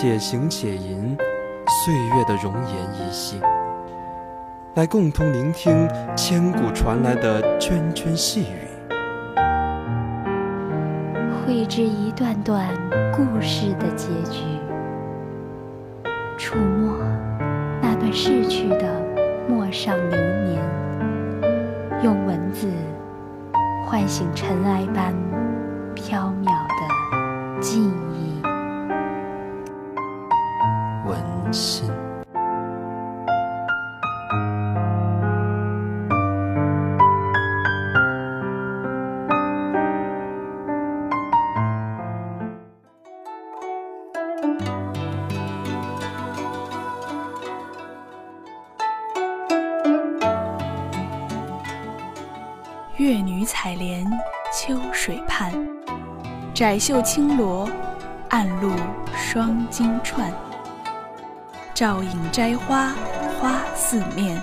且行且吟，岁月的容颜依稀，来共同聆听千古传来的涓涓细语，绘制一段段故事的结局，触摸那段逝去的陌上流年，用文字唤醒尘埃般飘渺的记忆。月女采莲秋水畔，窄袖轻罗，暗露双金串。照影摘花花四面，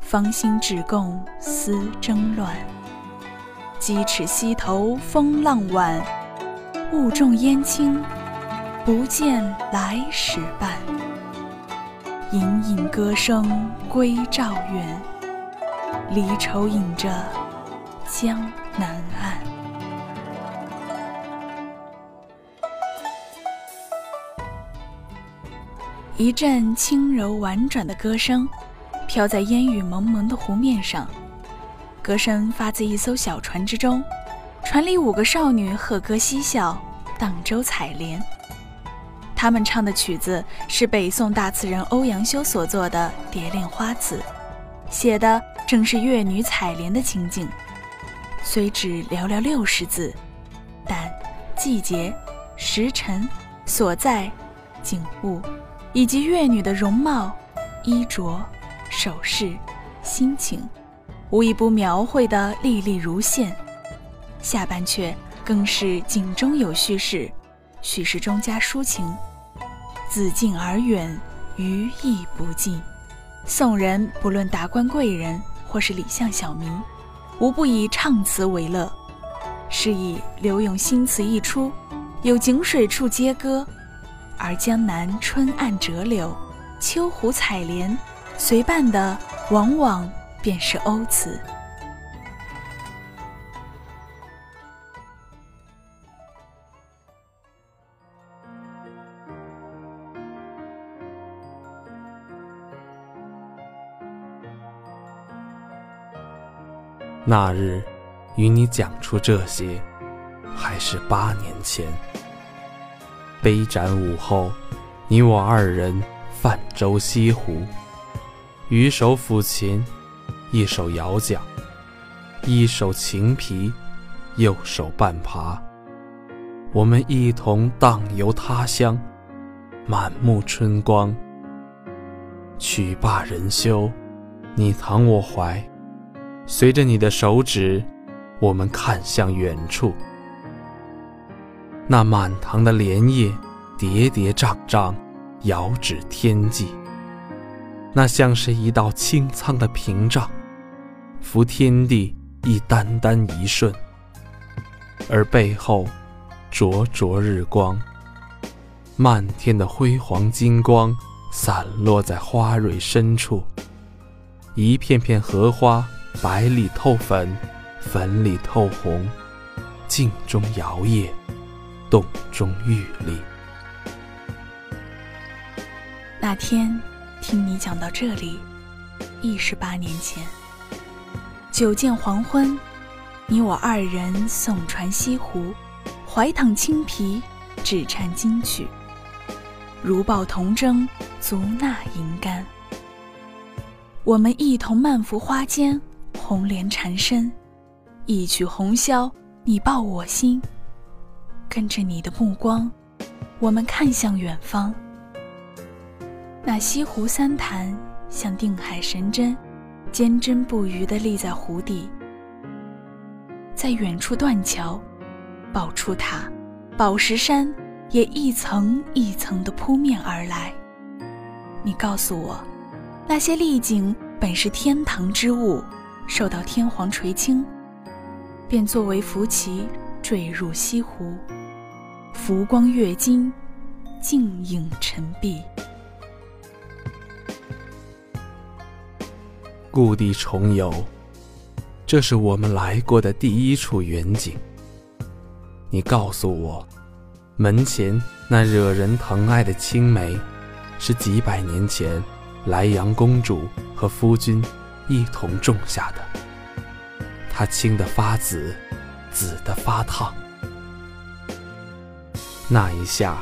芳心只共丝争乱。鸡翅溪头风浪晚，雾重烟轻，不见来时伴。隐隐歌声归赵远，离愁引着江南岸。一阵轻柔婉转的歌声，飘在烟雨蒙蒙的湖面上。歌声发自一艘小船之中，船里五个少女和歌嬉笑，荡舟采莲。他们唱的曲子是北宋大词人欧阳修所作的《蝶恋花》词，写的正是越女采莲的情景。虽只寥寥六十字，但季节、时辰、所在、景物。以及乐女的容貌、衣着、首饰、心情，无一不描绘得历历如现。下半阙更是景中有叙事，叙事中加抒情，自近而远，余意不尽。宋人不论达官贵人或是里巷小民，无不以唱词为乐。是以柳永新词一出，有井水处皆歌。而江南春岸折柳，秋湖采莲，随伴的往往便是欧词。那日，与你讲出这些，还是八年前。杯盏午后，你我二人泛舟西湖，鱼手抚琴，一手摇桨，一手擎皮，右手半爬。我们一同荡游他乡，满目春光。曲罢人休，你躺我怀，随着你的手指，我们看向远处。那满塘的莲叶，叠叠嶂嶂，遥指天际。那像是一道清苍的屏障，扶天地一单单一瞬。而背后，灼灼日光，漫天的辉煌金光，散落在花蕊深处。一片片荷花，白里透粉，粉里透红，镜中摇曳。洞中玉立。那天听你讲到这里，亦是八年前。酒见黄昏，你我二人送船西湖，怀躺青皮，只缠金曲，如抱铜筝，足纳银竿。我们一同漫拂花间，红莲缠身，一曲红绡，你抱我心。跟着你的目光，我们看向远方，那西湖三潭像定海神针，坚贞不渝地立在湖底。在远处断桥，宝柱塔、宝石山也一层一层地扑面而来。你告诉我，那些丽景本是天堂之物，受到天皇垂青，便作为浮旗坠入西湖，浮光跃金，静影沉璧。故地重游，这是我们来过的第一处远景。你告诉我，门前那惹人疼爱的青梅，是几百年前莱阳公主和夫君一同种下的。它青的发紫，紫的发烫。那一下，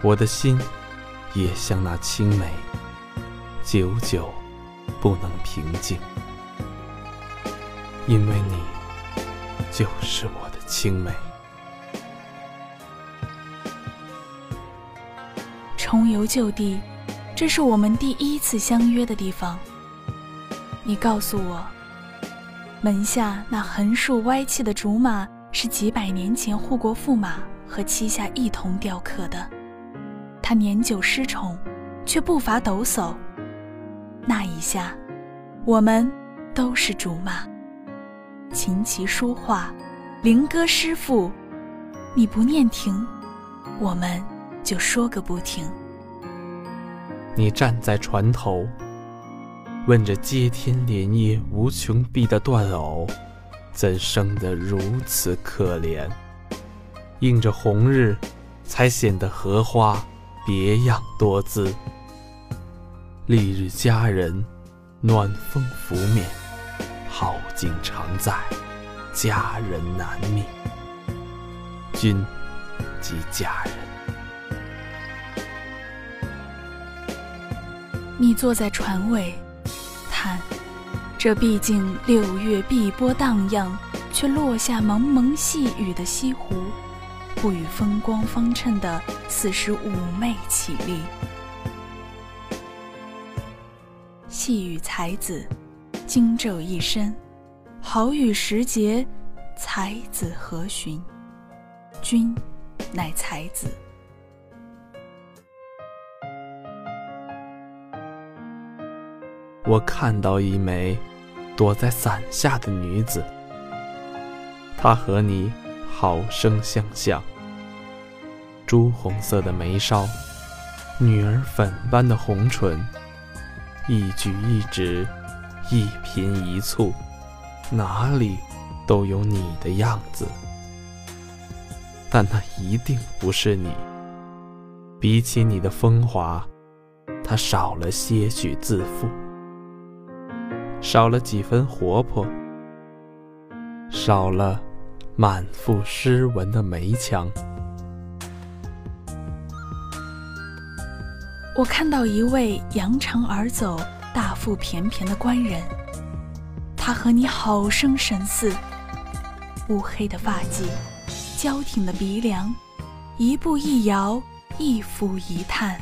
我的心也像那青梅，久久。不能平静，因为你就是我的青梅。重游旧地，这是我们第一次相约的地方。你告诉我，门下那横竖歪气的竹马是几百年前护国驸马和妻下一同雕刻的。他年久失宠，却不乏抖擞。那一下，我们都是竹马。琴棋书画，灵歌诗赋，你不念停，我们就说个不停。你站在船头，问着接天莲叶无穷碧的断藕，怎生得如此可怜？映着红日，才显得荷花别样多姿。丽日佳人，暖风拂面，好景常在，佳人难觅。君即佳人。你坐在船尾，叹：这毕竟六月碧波荡漾，却落下蒙蒙细雨的西湖，不与风光方衬的四时妩媚绮丽。细雨才子，惊骤一身；好雨时节，才子何寻？君乃才子。我看到一枚躲在伞下的女子，她和你好生相像。朱红色的眉梢，女儿粉般的红唇。一举一指，一颦一蹙，哪里都有你的样子。但那一定不是你。比起你的风华，她少了些许自负，少了几分活泼，少了满腹诗文的眉腔。我看到一位扬长而走、大腹便便的官人，他和你好生神似。乌黑的发髻，娇挺的鼻梁，一步一摇，一俯一叹，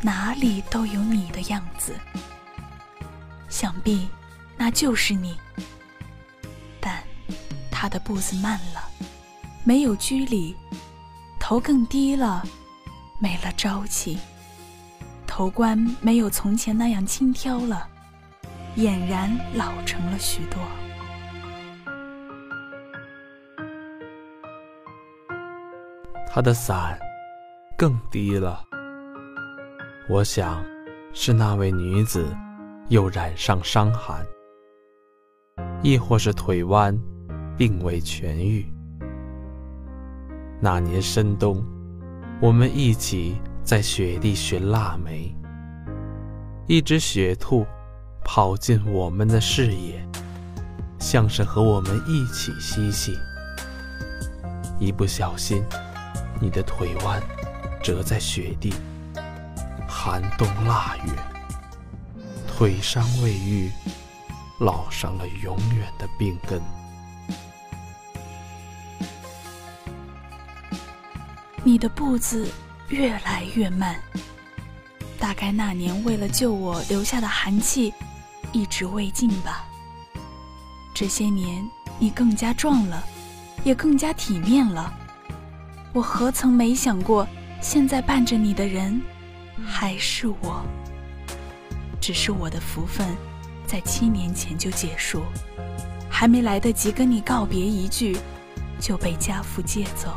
哪里都有你的样子。想必那就是你，但他的步子慢了，没有拘礼，头更低了，没了朝气。头冠没有从前那样轻佻了，俨然老成了许多。他的伞更低了，我想是那位女子又染上伤寒，亦或是腿弯，并未痊愈。那年深冬，我们一起。在雪地寻腊梅，一只雪兔跑进我们的视野，像是和我们一起嬉戏。一不小心，你的腿弯折在雪地，寒冬腊月，腿伤未愈，烙上了永远的病根。你的步子。越来越慢，大概那年为了救我留下的寒气，一直未尽吧。这些年，你更加壮了，也更加体面了。我何曾没想过，现在伴着你的人，还是我。只是我的福分，在七年前就结束，还没来得及跟你告别一句，就被家父接走。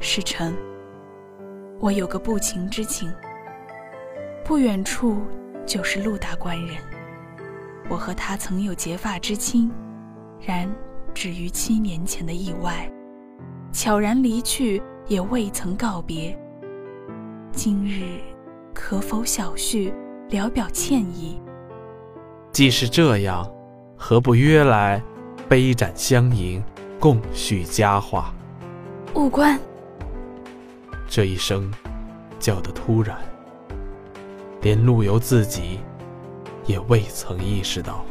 世成，我有个不情之请。不远处就是陆大官人，我和他曾有结发之亲，然止于七年前的意外，悄然离去，也未曾告别。今日可否小叙，聊表歉意？既是这样，何不约来，杯盏相迎，共叙佳话？务官。这一声叫得突然，连陆游自己也未曾意识到。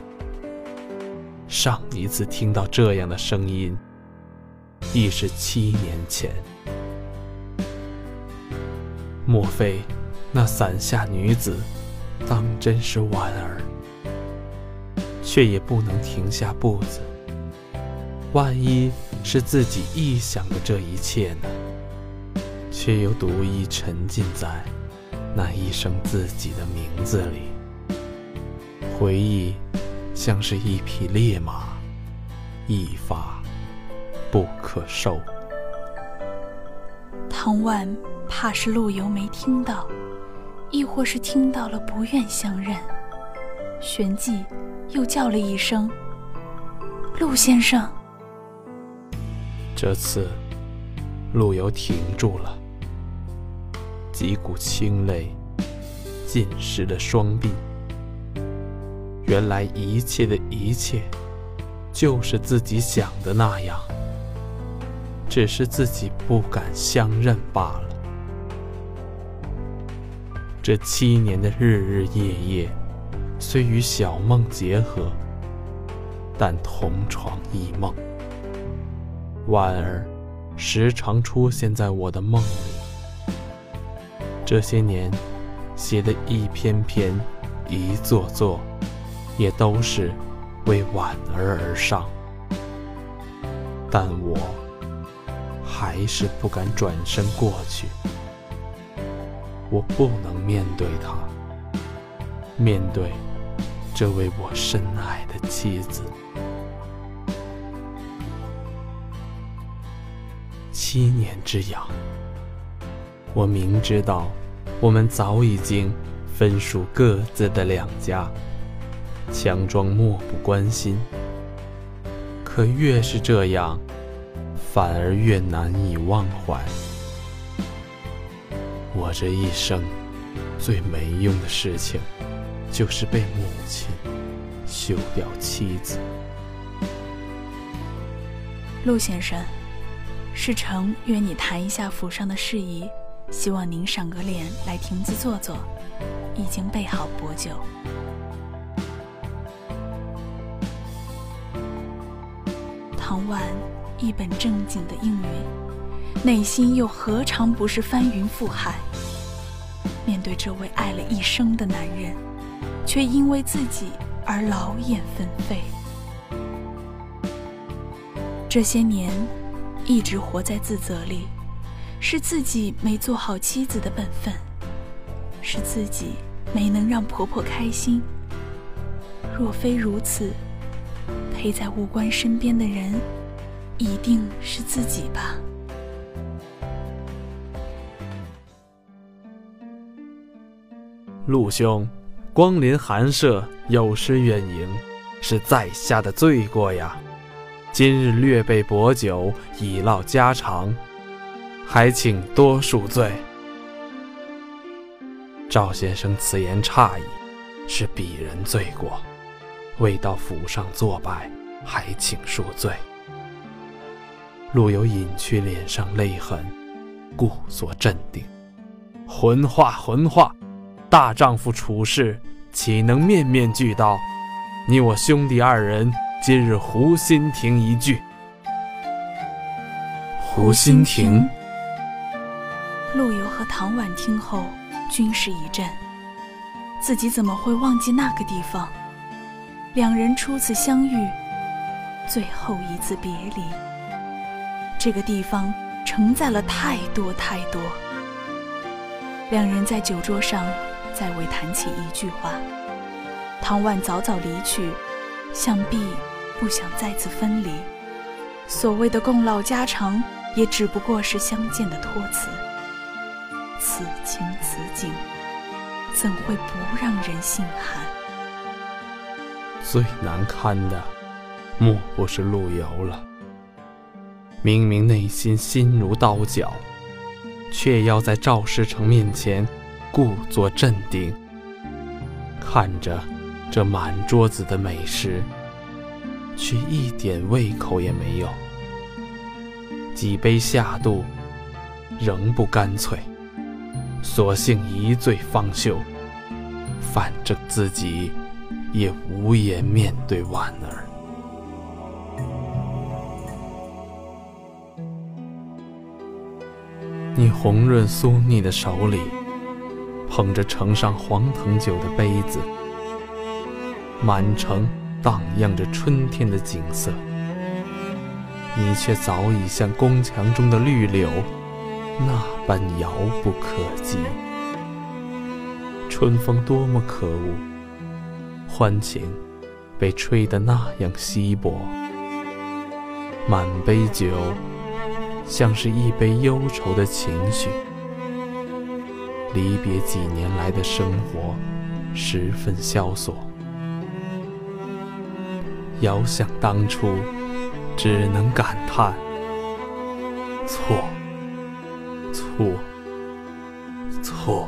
上一次听到这样的声音，已是七年前。莫非那伞下女子当真是婉儿？却也不能停下步子。万一是自己臆想的这一切呢？却又独一沉浸在那一声自己的名字里，回忆像是一匹烈马，一发不可收。唐万怕是陆游没听到，亦或是听到了不愿相认，旋即又叫了一声：“陆先生。”这次陆游停住了。几股清泪浸湿了双臂。原来一切的一切，就是自己想的那样，只是自己不敢相认罢了。这七年的日日夜夜，虽与小梦结合，但同床异梦。婉儿时常出现在我的梦里。这些年写的一篇篇、一座座，也都是为婉儿而上，但我还是不敢转身过去。我不能面对她，面对这位我深爱的妻子。七年之痒。我明知道，我们早已经分属各自的两家，强装漠不关心。可越是这样，反而越难以忘怀。我这一生最没用的事情，就是被母亲休掉妻子。陆先生，事成约你谈一下府上的事宜。希望您赏个脸来亭子坐坐，已经备好薄酒。唐婉一本正经的应允，内心又何尝不是翻云覆海？面对这位爱了一生的男人，却因为自己而劳燕分飞。这些年，一直活在自责里。是自己没做好妻子的本分，是自己没能让婆婆开心。若非如此，陪在无关身边的人，一定是自己吧。陆兄，光临寒舍，有失远迎，是在下的罪过呀。今日略备薄酒，以唠家常。还请多恕罪。赵先生此言差矣，是鄙人罪过，未到府上作拜，还请恕罪。陆游隐去脸上泪痕，故作镇定。浑话浑话，大丈夫处事岂能面面俱到？你我兄弟二人，今日湖心亭一聚。湖心亭。陆游和唐婉听后，均是一震。自己怎么会忘记那个地方？两人初次相遇，最后一次别离。这个地方承载了太多太多。两人在酒桌上再未谈起一句话。唐婉早早离去，想必不想再次分离。所谓的共老家常，也只不过是相见的托词。此情此景，怎会不让人心寒？最难堪的，莫不是陆游了。明明内心心如刀绞，却要在赵世成面前故作镇定，看着这满桌子的美食，却一点胃口也没有。几杯下肚，仍不干脆。索性一醉方休，反正自己也无颜面对婉儿。你红润酥腻的手里，捧着盛上黄藤酒的杯子，满城荡漾着春天的景色，你却早已像宫墙中的绿柳。那般遥不可及，春风多么可恶，欢情被吹得那样稀薄，满杯酒像是一杯忧愁的情绪。离别几年来的生活，十分萧索。遥想当初，只能感叹错。错，错。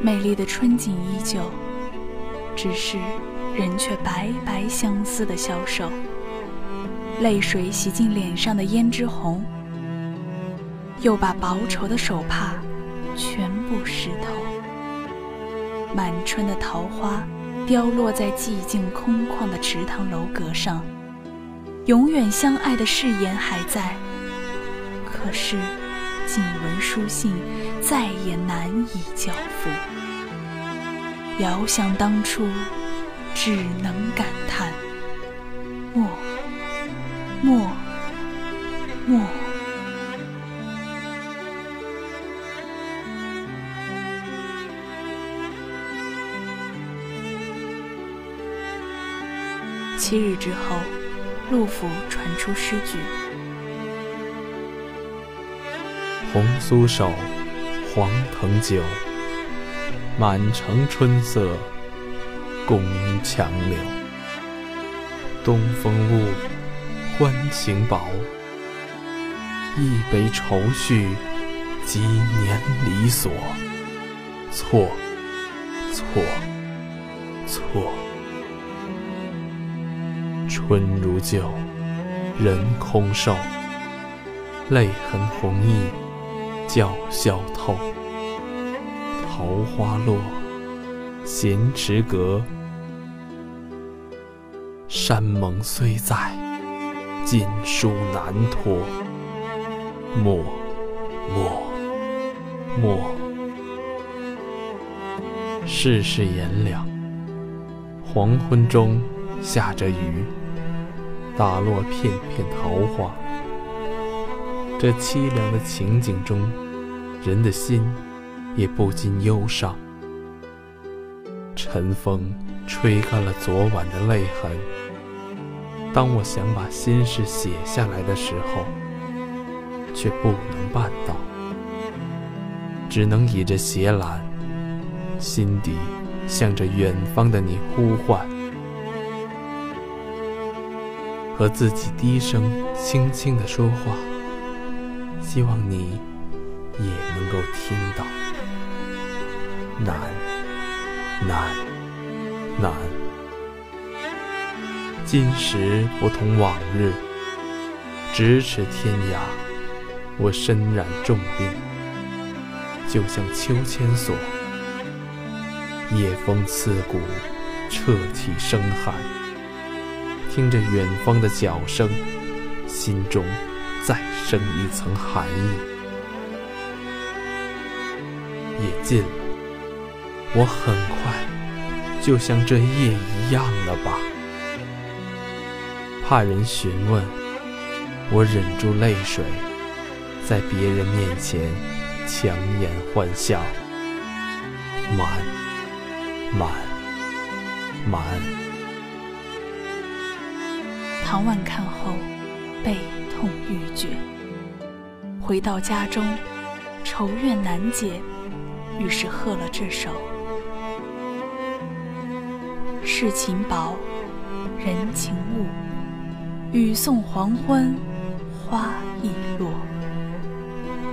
美丽的春景依旧，只是人却白白相思的消瘦。泪水洗尽脸上的胭脂红，又把薄绸的手帕全部湿透。满春的桃花凋落在寂静空旷的池塘楼阁上。永远相爱的誓言还在，可是几文书信再也难以交付。遥想当初，只能感叹：莫，莫，莫。七日之后。陆府传出诗句：“红酥手，黄藤酒，满城春色共强柳。东风误，欢情薄，一杯愁绪，几年离索。错，错，错。”春如旧，人空瘦，泪痕红浥叫笑透。桃花落，闲池阁，山盟虽在，锦书难托。莫，莫，莫。世事炎凉，黄昏中下着雨。打落片片桃花，这凄凉的情景中，人的心也不禁忧伤。晨风吹干了昨晚的泪痕。当我想把心事写下来的时候，却不能办到，只能倚着斜栏，心底向着远方的你呼唤。和自己低声轻轻的说话，希望你也能够听到。难，难，难。今时不同往日，咫尺天涯，我身染重病，就像秋千索，夜风刺骨，彻体生寒。听着远方的脚声，心中再生一层寒意。夜近了，我很快就像这夜一样了吧？怕人询问，我忍住泪水，在别人面前强颜欢笑，满满满。唐婉看后，悲痛欲绝。回到家中，愁怨难解，于是喝了这首：世情薄，人情误。雨送黄昏，花易落。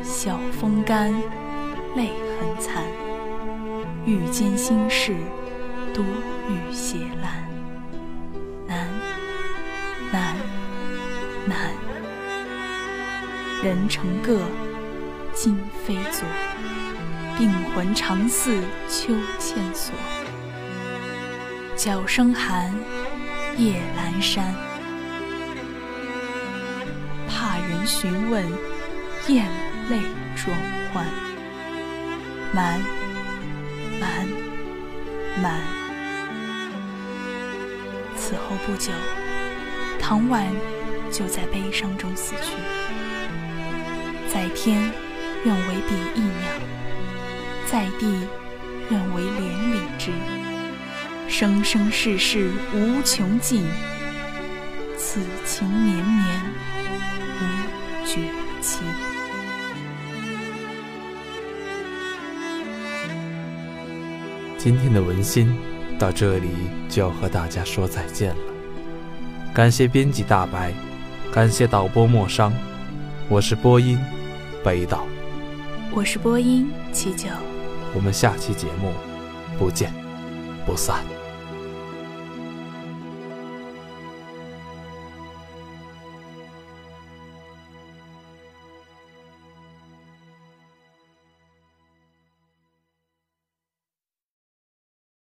晓风干，泪痕残。欲笺心事，独语斜阑。难，难，难。人成各，今非昨。病魂常似秋千索。角声寒，夜阑珊。询问，咽泪装欢，满，满，满。此后不久，唐婉就在悲伤中死去。在天，愿为彼一鸟；在地，愿为连理枝。生生世世无穷尽，此情绵绵无。绝期。今天的文心到这里就要和大家说再见了。感谢编辑大白，感谢导播莫商，我是播音北岛，我是播音七九，我们下期节目不见不散。